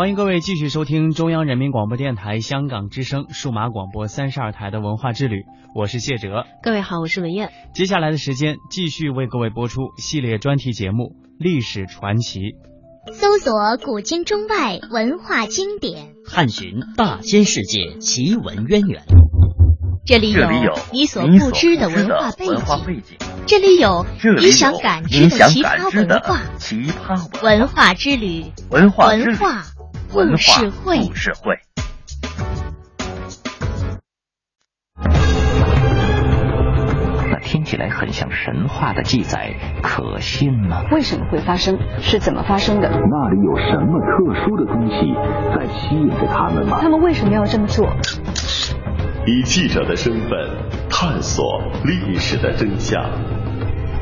欢迎各位继续收听中央人民广播电台香港之声数码广播三十二台的文化之旅，我是谢哲。各位好，我是文艳。接下来的时间继续为各位播出系列专题节目《历史传奇》，搜索古今中外文化经典，探寻大千世界奇闻渊源。这里有你所不知的文化背景，这里有你想感知的奇葩文化。奇葩文化之旅，文化文化。故事会，故事会。那听起来很像神话的记载，可信吗？为什么会发生？是怎么发生的？那里有什么特殊的东西在吸引着他们吗？他们为什么要这么做？以记者的身份探索历史的真相，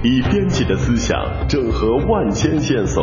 以编辑的思想整合万千线索。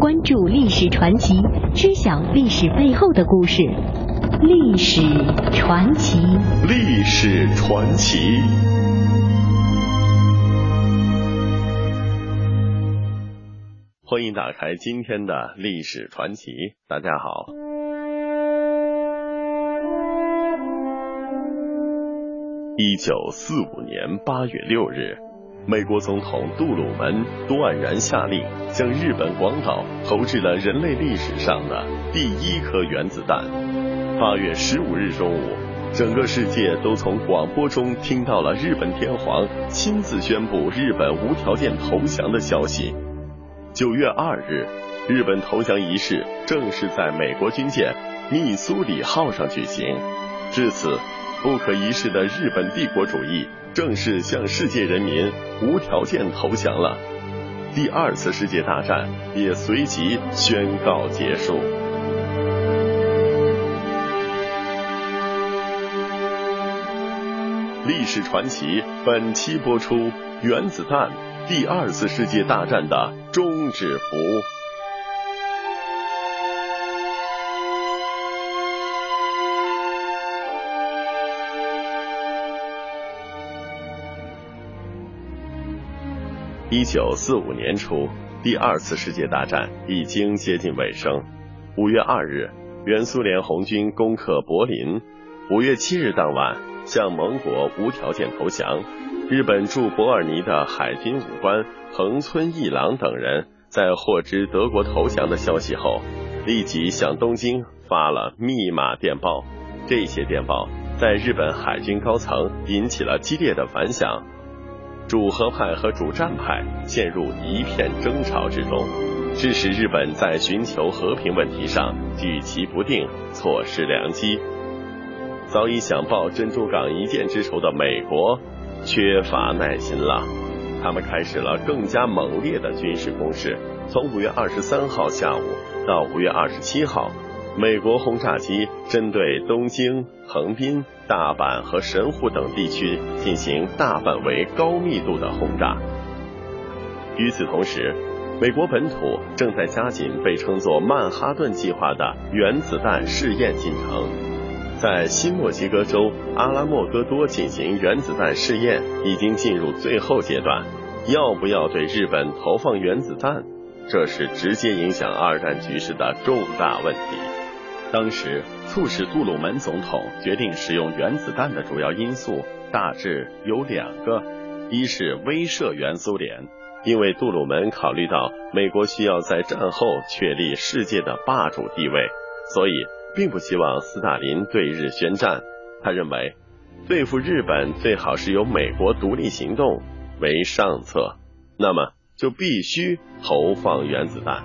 关注历史传奇，知晓历史背后的故事。历史传奇，历史传奇。欢迎打开今天的历史传奇。大家好。一九四五年八月六日。美国总统杜鲁门断然下令，向日本广岛投掷了人类历史上的第一颗原子弹。八月十五日中午，整个世界都从广播中听到了日本天皇亲自宣布日本无条件投降的消息。九月二日，日本投降仪式正式在美国军舰密苏里号上举行。至此，不可一世的日本帝国主义。正式向世界人民无条件投降了，第二次世界大战也随即宣告结束。历史传奇本期播出：原子弹，第二次世界大战的终止符。一九四五年初，第二次世界大战已经接近尾声。五月二日，原苏联红军攻克柏林。五月七日当晚，向盟国无条件投降。日本驻伯尔尼的海军武官横村义郎等人在获知德国投降的消息后，立即向东京发了密码电报。这些电报在日本海军高层引起了激烈的反响。主和派和主战派陷入一片争吵之中，致使日本在寻求和平问题上举棋不定，错失良机。早已想报珍珠港一箭之仇的美国，缺乏耐心了。他们开始了更加猛烈的军事攻势。从五月二十三号下午到五月二十七号。美国轰炸机针对东京、横滨、大阪和神户等地区进行大范围、高密度的轰炸。与此同时，美国本土正在加紧被称作“曼哈顿计划”的原子弹试验进程。在新墨西哥州阿拉莫戈多进行原子弹试验已经进入最后阶段。要不要对日本投放原子弹，这是直接影响二战局势的重大问题。当时促使杜鲁门总统决定使用原子弹的主要因素大致有两个：一是威慑原苏联，因为杜鲁门考虑到美国需要在战后确立世界的霸主地位，所以并不希望斯大林对日宣战。他认为，对付日本最好是由美国独立行动为上策，那么就必须投放原子弹。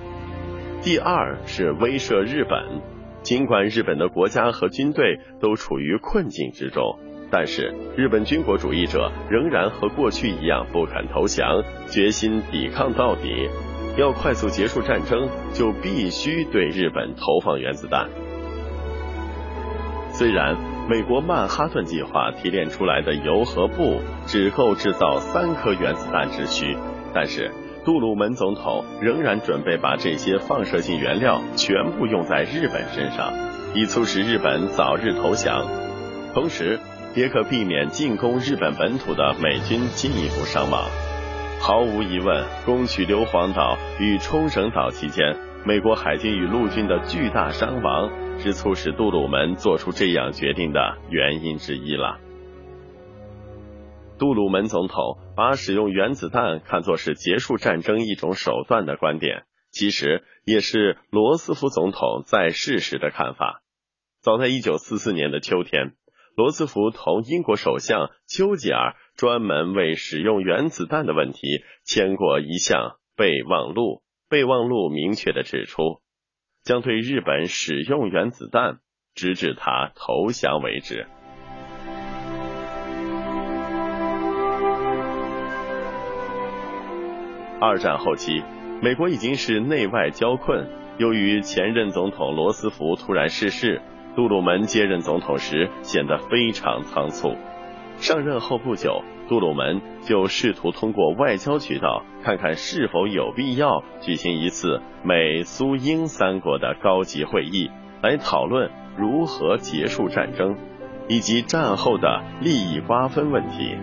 第二是威慑日本。尽管日本的国家和军队都处于困境之中，但是日本军国主义者仍然和过去一样不肯投降，决心抵抗到底。要快速结束战争，就必须对日本投放原子弹。虽然美国曼哈顿计划提炼出来的铀和钚只够制造三颗原子弹之需，但是。杜鲁门总统仍然准备把这些放射性原料全部用在日本身上，以促使日本早日投降，同时也可避免进攻日本本土的美军进一步伤亡。毫无疑问，攻取硫磺岛与冲绳岛期间，美国海军与陆军的巨大伤亡是促使杜鲁门做出这样决定的原因之一了。杜鲁门总统把使用原子弹看作是结束战争一种手段的观点，其实也是罗斯福总统在世时的看法。早在一九四四年的秋天，罗斯福同英国首相丘吉尔专门为使用原子弹的问题签过一项备忘录。备忘录明确的指出，将对日本使用原子弹，直至他投降为止。二战后期，美国已经是内外交困。由于前任总统罗斯福突然逝世，杜鲁门接任总统时显得非常仓促。上任后不久，杜鲁门就试图通过外交渠道，看看是否有必要举行一次美苏英三国的高级会议，来讨论如何结束战争以及战后的利益瓜分问题。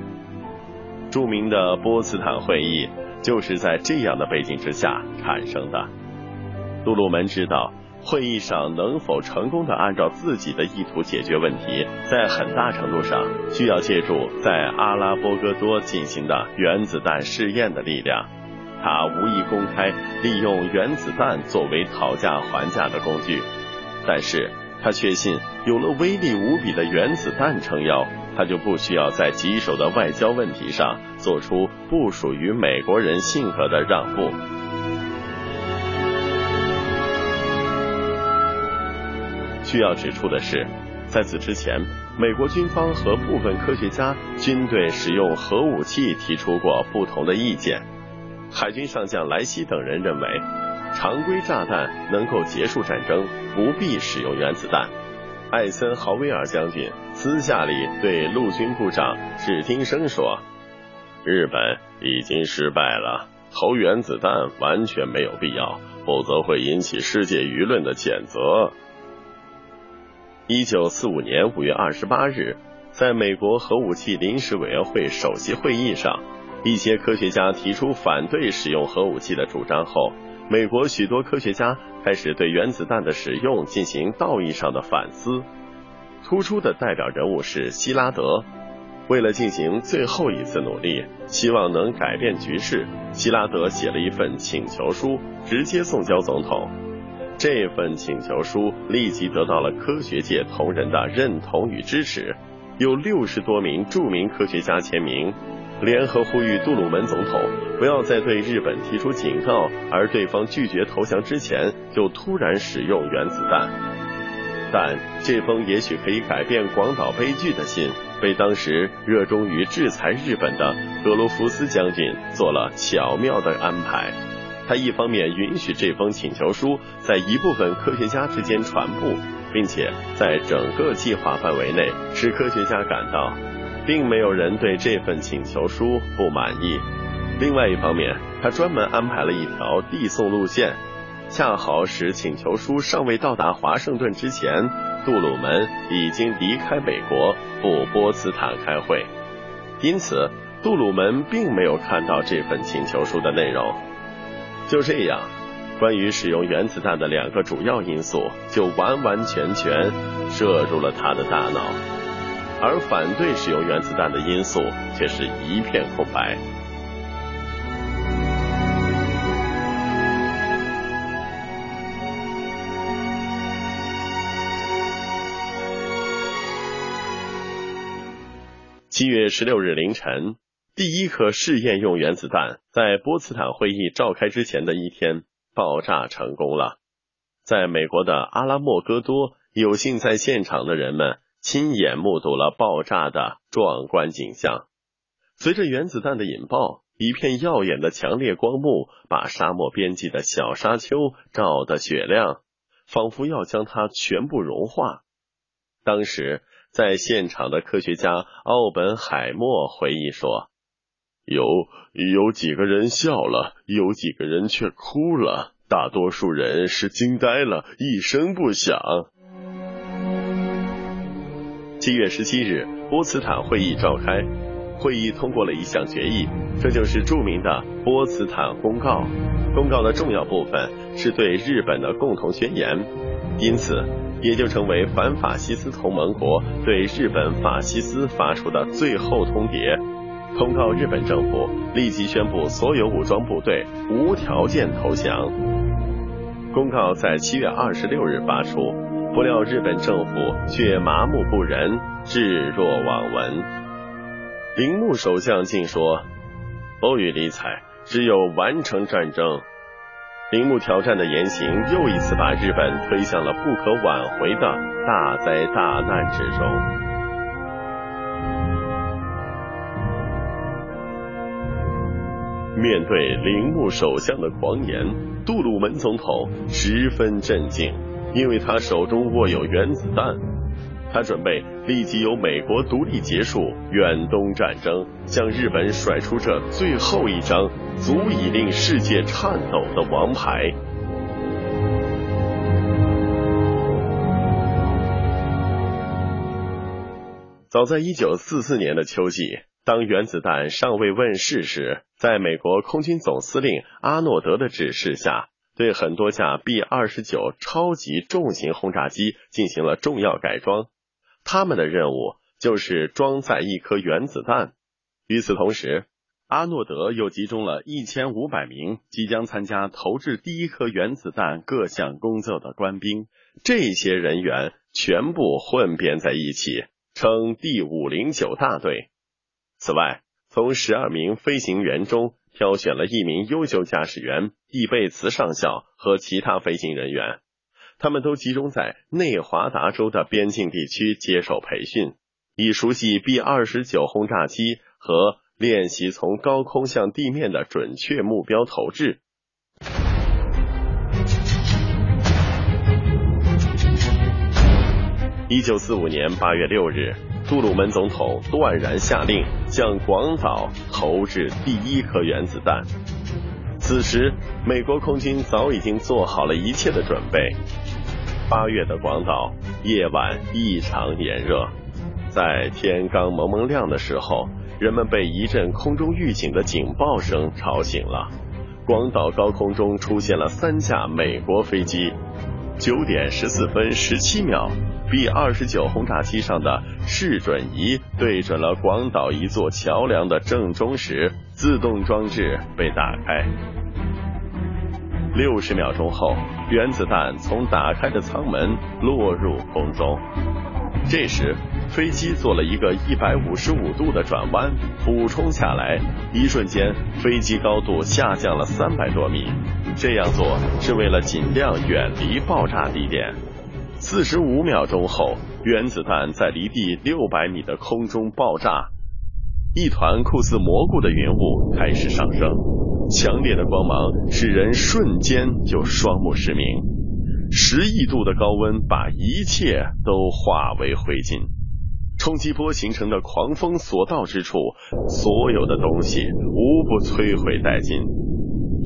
著名的波茨坦会议。就是在这样的背景之下产生的。杜鲁门知道，会议上能否成功的按照自己的意图解决问题，在很大程度上需要借助在阿拉波戈多进行的原子弹试验的力量。他无意公开利用原子弹作为讨价还价的工具，但是他确信，有了威力无比的原子弹撑腰。他就不需要在棘手的外交问题上做出不属于美国人性格的让步。需要指出的是，在此之前，美国军方和部分科学家均对使用核武器提出过不同的意见。海军上将莱西等人认为，常规炸弹能够结束战争，不必使用原子弹。艾森豪威尔将军私下里对陆军部长史汀生说：“日本已经失败了，投原子弹完全没有必要，否则会引起世界舆论的谴责。”一九四五年五月二十八日，在美国核武器临时委员会首席会议上，一些科学家提出反对使用核武器的主张后。美国许多科学家开始对原子弹的使用进行道义上的反思。突出的代表人物是希拉德。为了进行最后一次努力，希望能改变局势，希拉德写了一份请求书，直接送交总统。这份请求书立即得到了科学界同仁的认同与支持，有六十多名著名科学家签名。联合呼吁杜鲁门总统不要在对日本提出警告，而对方拒绝投降之前就突然使用原子弹。但这封也许可以改变广岛悲剧的信，被当时热衷于制裁日本的格罗夫斯将军做了巧妙的安排。他一方面允许这封请求书在一部分科学家之间传播，并且在整个计划范围内使科学家感到。并没有人对这份请求书不满意。另外一方面，他专门安排了一条递送路线，恰好使请求书尚未到达华盛顿之前，杜鲁门已经离开美国赴波茨坦开会。因此，杜鲁门并没有看到这份请求书的内容。就这样，关于使用原子弹的两个主要因素就完完全全摄入了他的大脑，而反对使用原子弹的因素却是一片空白。七月十六日凌晨，第一颗试验用原子弹在波茨坦会议召开之前的一天爆炸成功了。在美国的阿拉莫戈多，有幸在现场的人们亲眼目睹了爆炸的壮观景象。随着原子弹的引爆，一片耀眼的强烈光幕把沙漠边际的小沙丘照得雪亮，仿佛要将它全部融化。当时。在现场的科学家奥本海默回忆说：“有有几个人笑了，有几个人却哭了，大多数人是惊呆了，一声不响。”七月十七日，波茨坦会议召开，会议通过了一项决议，这就是著名的波茨坦公告。公告的重要部分是对日本的共同宣言，因此。也就成为反法西斯同盟国对日本法西斯发出的最后通牒，通告日本政府立即宣布所有武装部队无条件投降。公告在七月二十六日发出，不料日本政府却麻木不仁，置若罔闻。铃木首相竟说：“不予理睬，只有完成战争。”铃木挑战的言行又一次把日本推向了不可挽回的大灾大难之中。面对铃木首相的狂言，杜鲁门总统十分震惊，因为他手中握有原子弹。他准备立即由美国独立结束远东战争，向日本甩出这最后一张足以令世界颤抖的王牌。早在一九四四年的秋季，当原子弹尚未问世时，在美国空军总司令阿诺德的指示下，对很多架 B 二十九超级重型轰炸机进行了重要改装。他们的任务就是装载一颗原子弹。与此同时，阿诺德又集中了一千五百名即将参加投掷第一颗原子弹各项工作的官兵，这些人员全部混编在一起，称第五零九大队。此外，从十二名飞行员中挑选了一名优秀驾驶员易贝茨上校和其他飞行人员。他们都集中在内华达州的边境地区接受培训，以熟悉 B 二十九轰炸机和练习从高空向地面的准确目标投掷。一九四五年八月六日，杜鲁门总统断然下令向广岛投掷第一颗原子弹。此时，美国空军早已经做好了一切的准备。八月的广岛夜晚异常炎热，在天刚蒙蒙亮的时候，人们被一阵空中预警的警报声吵醒了。广岛高空中出现了三架美国飞机。九点十四分十七秒，B 二十九轰炸机上的视准仪对准了广岛一座桥梁的正中时，自动装置被打开。六十秒钟后，原子弹从打开的舱门落入空中。这时，飞机做了一个一百五十五度的转弯，俯冲下来。一瞬间，飞机高度下降了三百多米。这样做是为了尽量远离爆炸地点。四十五秒钟后，原子弹在离地六百米的空中爆炸，一团酷似蘑菇的云雾开始上升。强烈的光芒使人瞬间就双目失明，十亿度的高温把一切都化为灰烬。冲击波形成的狂风所到之处，所有的东西无不摧毁殆尽。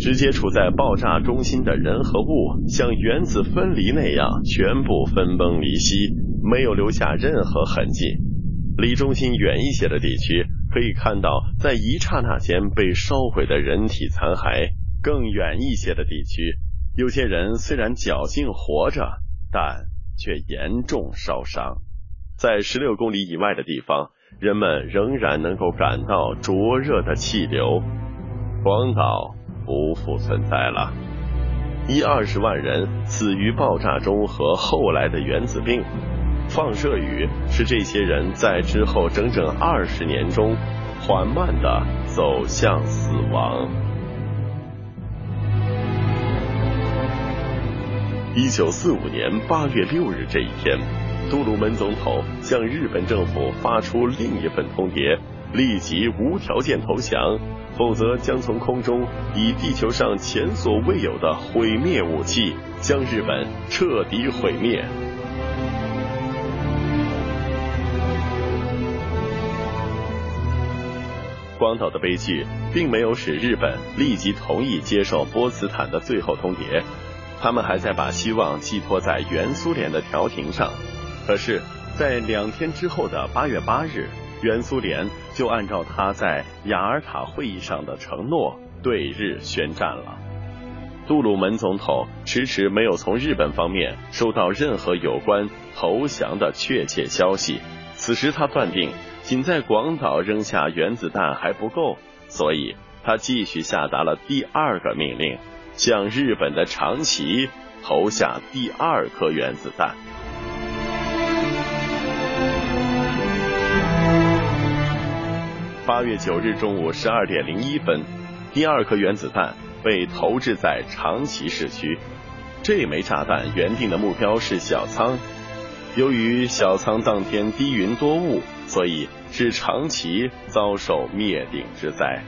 直接处在爆炸中心的人和物，像原子分离那样全部分崩离析，没有留下任何痕迹。离中心远一些的地区。可以看到，在一刹那间被烧毁的人体残骸；更远一些的地区，有些人虽然侥幸活着，但却严重烧伤。在十六公里以外的地方，人们仍然能够感到灼热的气流。广岛不复存在了，一二十万人死于爆炸中和后来的原子病。放射雨使这些人在之后整整二十年中缓慢的走向死亡。一九四五年八月六日这一天，杜鲁门总统向日本政府发出另一份通牒：立即无条件投降，否则将从空中以地球上前所未有的毁灭武器将日本彻底毁灭。广岛的悲剧并没有使日本立即同意接受波茨坦的最后通牒，他们还在把希望寄托在原苏联的调停上。可是，在两天之后的八月八日，原苏联就按照他在雅尔塔会议上的承诺，对日宣战了。杜鲁门总统迟迟没有从日本方面收到任何有关投降的确切消息。此时，他断定。仅在广岛扔下原子弹还不够，所以他继续下达了第二个命令，向日本的长崎投下第二颗原子弹。八月九日中午十二点零一分，第二颗原子弹被投掷在长崎市区。这枚炸弹原定的目标是小仓。由于小仓当天低云多雾，所以是长崎遭受灭顶之灾，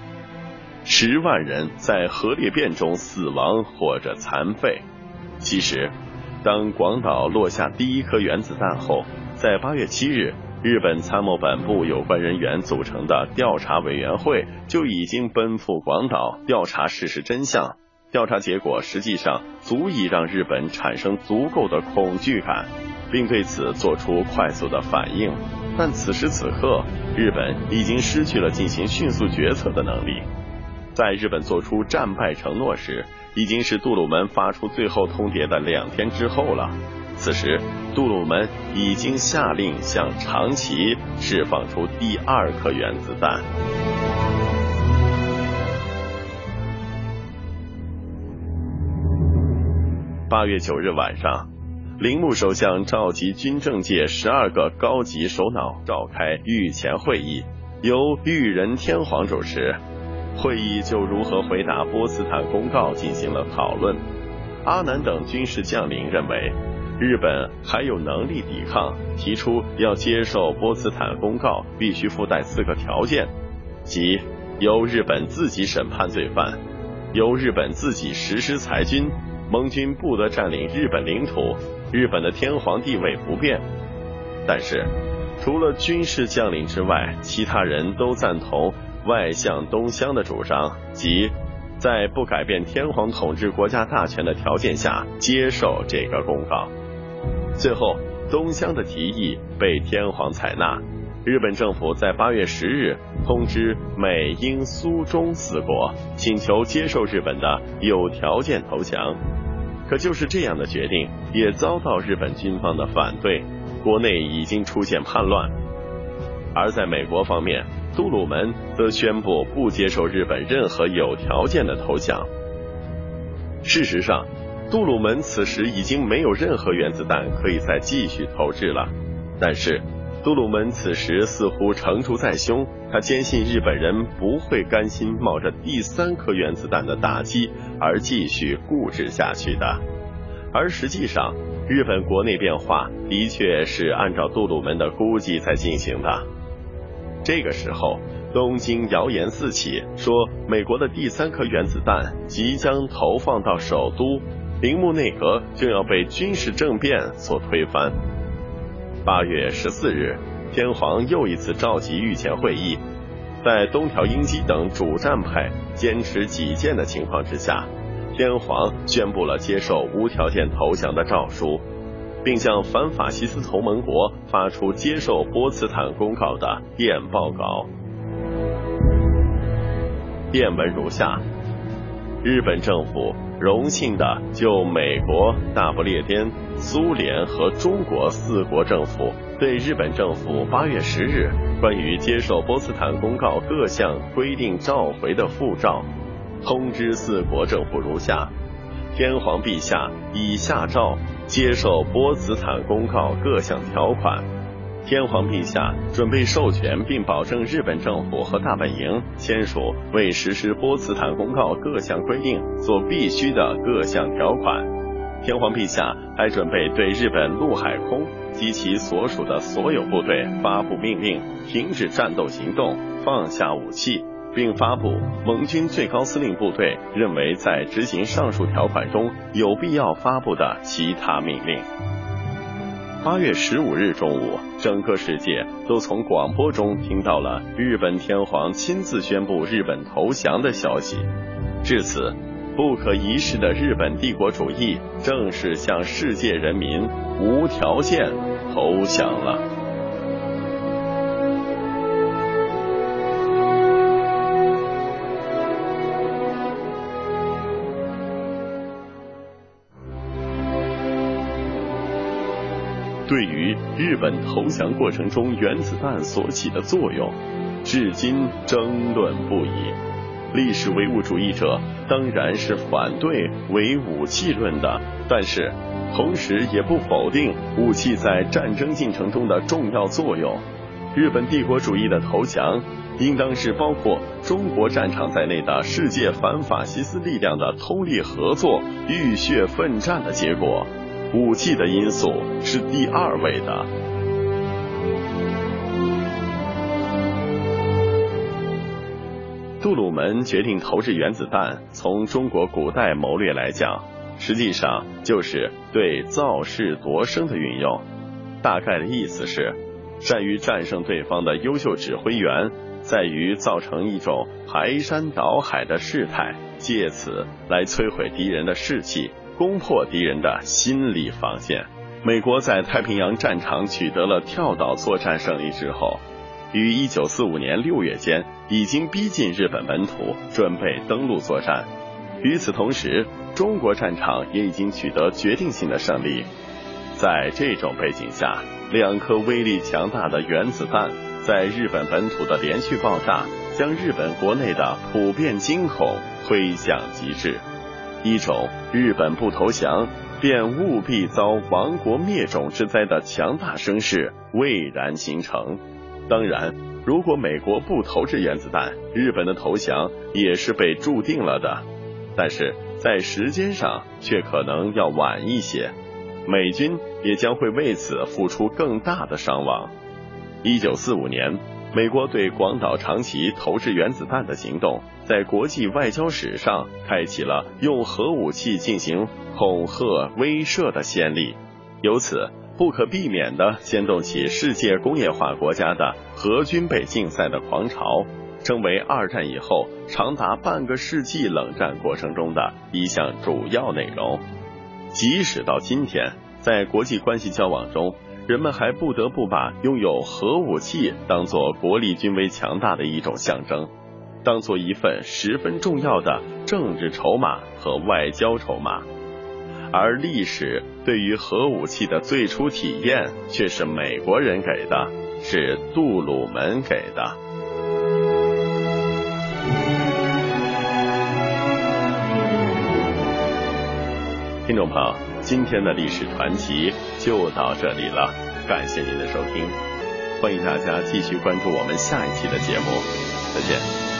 十万人在核裂变中死亡或者残废。其实，当广岛落下第一颗原子弹后，在八月七日，日本参谋本部有关人员组成的调查委员会就已经奔赴广岛调查事实真相。调查结果实际上足以让日本产生足够的恐惧感。并对此做出快速的反应，但此时此刻，日本已经失去了进行迅速决策的能力。在日本做出战败承诺时，已经是杜鲁门发出最后通牒的两天之后了。此时，杜鲁门已经下令向长崎释放出第二颗原子弹。八月九日晚上。铃木首相召集军政界十二个高级首脑召开御前会议，由裕仁天皇主持。会议就如何回答波茨坦公告进行了讨论。阿南等军事将领认为，日本还有能力抵抗，提出要接受波茨坦公告必须附带四个条件，即由日本自己审判罪犯，由日本自己实施裁军，盟军不得占领日本领土。日本的天皇地位不变，但是除了军事将领之外，其他人都赞同外向东乡的主张，即在不改变天皇统治国家大权的条件下接受这个公告。最后，东乡的提议被天皇采纳。日本政府在八月十日通知美、英、苏、中四国，请求接受日本的有条件投降。可就是这样的决定，也遭到日本军方的反对，国内已经出现叛乱。而在美国方面，杜鲁门则宣布不接受日本任何有条件的投降。事实上，杜鲁门此时已经没有任何原子弹可以再继续投掷了，但是。杜鲁门此时似乎成竹在胸，他坚信日本人不会甘心冒着第三颗原子弹的打击而继续固执下去的。而实际上，日本国内变化的确是按照杜鲁门的估计在进行的。这个时候，东京谣言四起，说美国的第三颗原子弹即将投放到首都，铃木内阁就要被军事政变所推翻。八月十四日，天皇又一次召集御前会议，在东条英机等主战派坚持己见的情况之下，天皇宣布了接受无条件投降的诏书，并向反法西斯同盟国发出接受波茨坦公告的电报稿。电文如下：日本政府荣幸的就美国、大不列颠、苏联和中国四国政府对日本政府八月十日关于接受波茨坦公告各项规定召回的复照，通知四国政府如下：天皇陛下已下诏接受波茨坦公告各项条款。天皇陛下准备授权并保证日本政府和大本营签署为实施波茨坦公告各项规定所必须的各项条款。天皇陛下还准备对日本陆海空及其所属的所有部队发布命令，停止战斗行动，放下武器，并发布盟军最高司令部队认为在执行上述条款中有必要发布的其他命令。八月十五日中午，整个世界都从广播中听到了日本天皇亲自宣布日本投降的消息。至此，不可一世的日本帝国主义正式向世界人民无条件投降了。对于日本投降过程中原子弹所起的作用，至今争论不已。历史唯物主义者当然是反对唯武器论的，但是同时也不否定武器在战争进程中的重要作用。日本帝国主义的投降，应当是包括中国战场在内的世界反法西斯力量的通力合作、浴血奋战的结果。武器的因素是第二位的。杜鲁门决定投掷原子弹，从中国古代谋略来讲，实际上就是对造势夺胜的运用。大概的意思是，善于战胜对方的优秀指挥员，在于造成一种排山倒海的事态，借此来摧毁敌人的士气。攻破敌人的心理防线。美国在太平洋战场取得了跳岛作战胜利之后，于一九四五年六月间已经逼近日本本土，准备登陆作战。与此同时，中国战场也已经取得决定性的胜利。在这种背景下，两颗威力强大的原子弹在日本本土的连续爆炸，将日本国内的普遍惊恐推向极致。一种日本不投降便务必遭亡国灭种之灾的强大声势蔚然形成。当然，如果美国不投掷原子弹，日本的投降也是被注定了的。但是在时间上却可能要晚一些，美军也将会为此付出更大的伤亡。一九四五年。美国对广岛、长崎投掷原子弹的行动，在国际外交史上开启了用核武器进行恐吓威慑的先例，由此不可避免地牵动起世界工业化国家的核军备竞赛的狂潮，成为二战以后长达半个世纪冷战过程中的一项主要内容。即使到今天，在国际关系交往中，人们还不得不把拥有核武器当做国力军威强大的一种象征，当做一份十分重要的政治筹码和外交筹码。而历史对于核武器的最初体验却是美国人给的，是杜鲁门给的。听众朋友。今天的历史传奇就到这里了，感谢您的收听，欢迎大家继续关注我们下一期的节目，再见。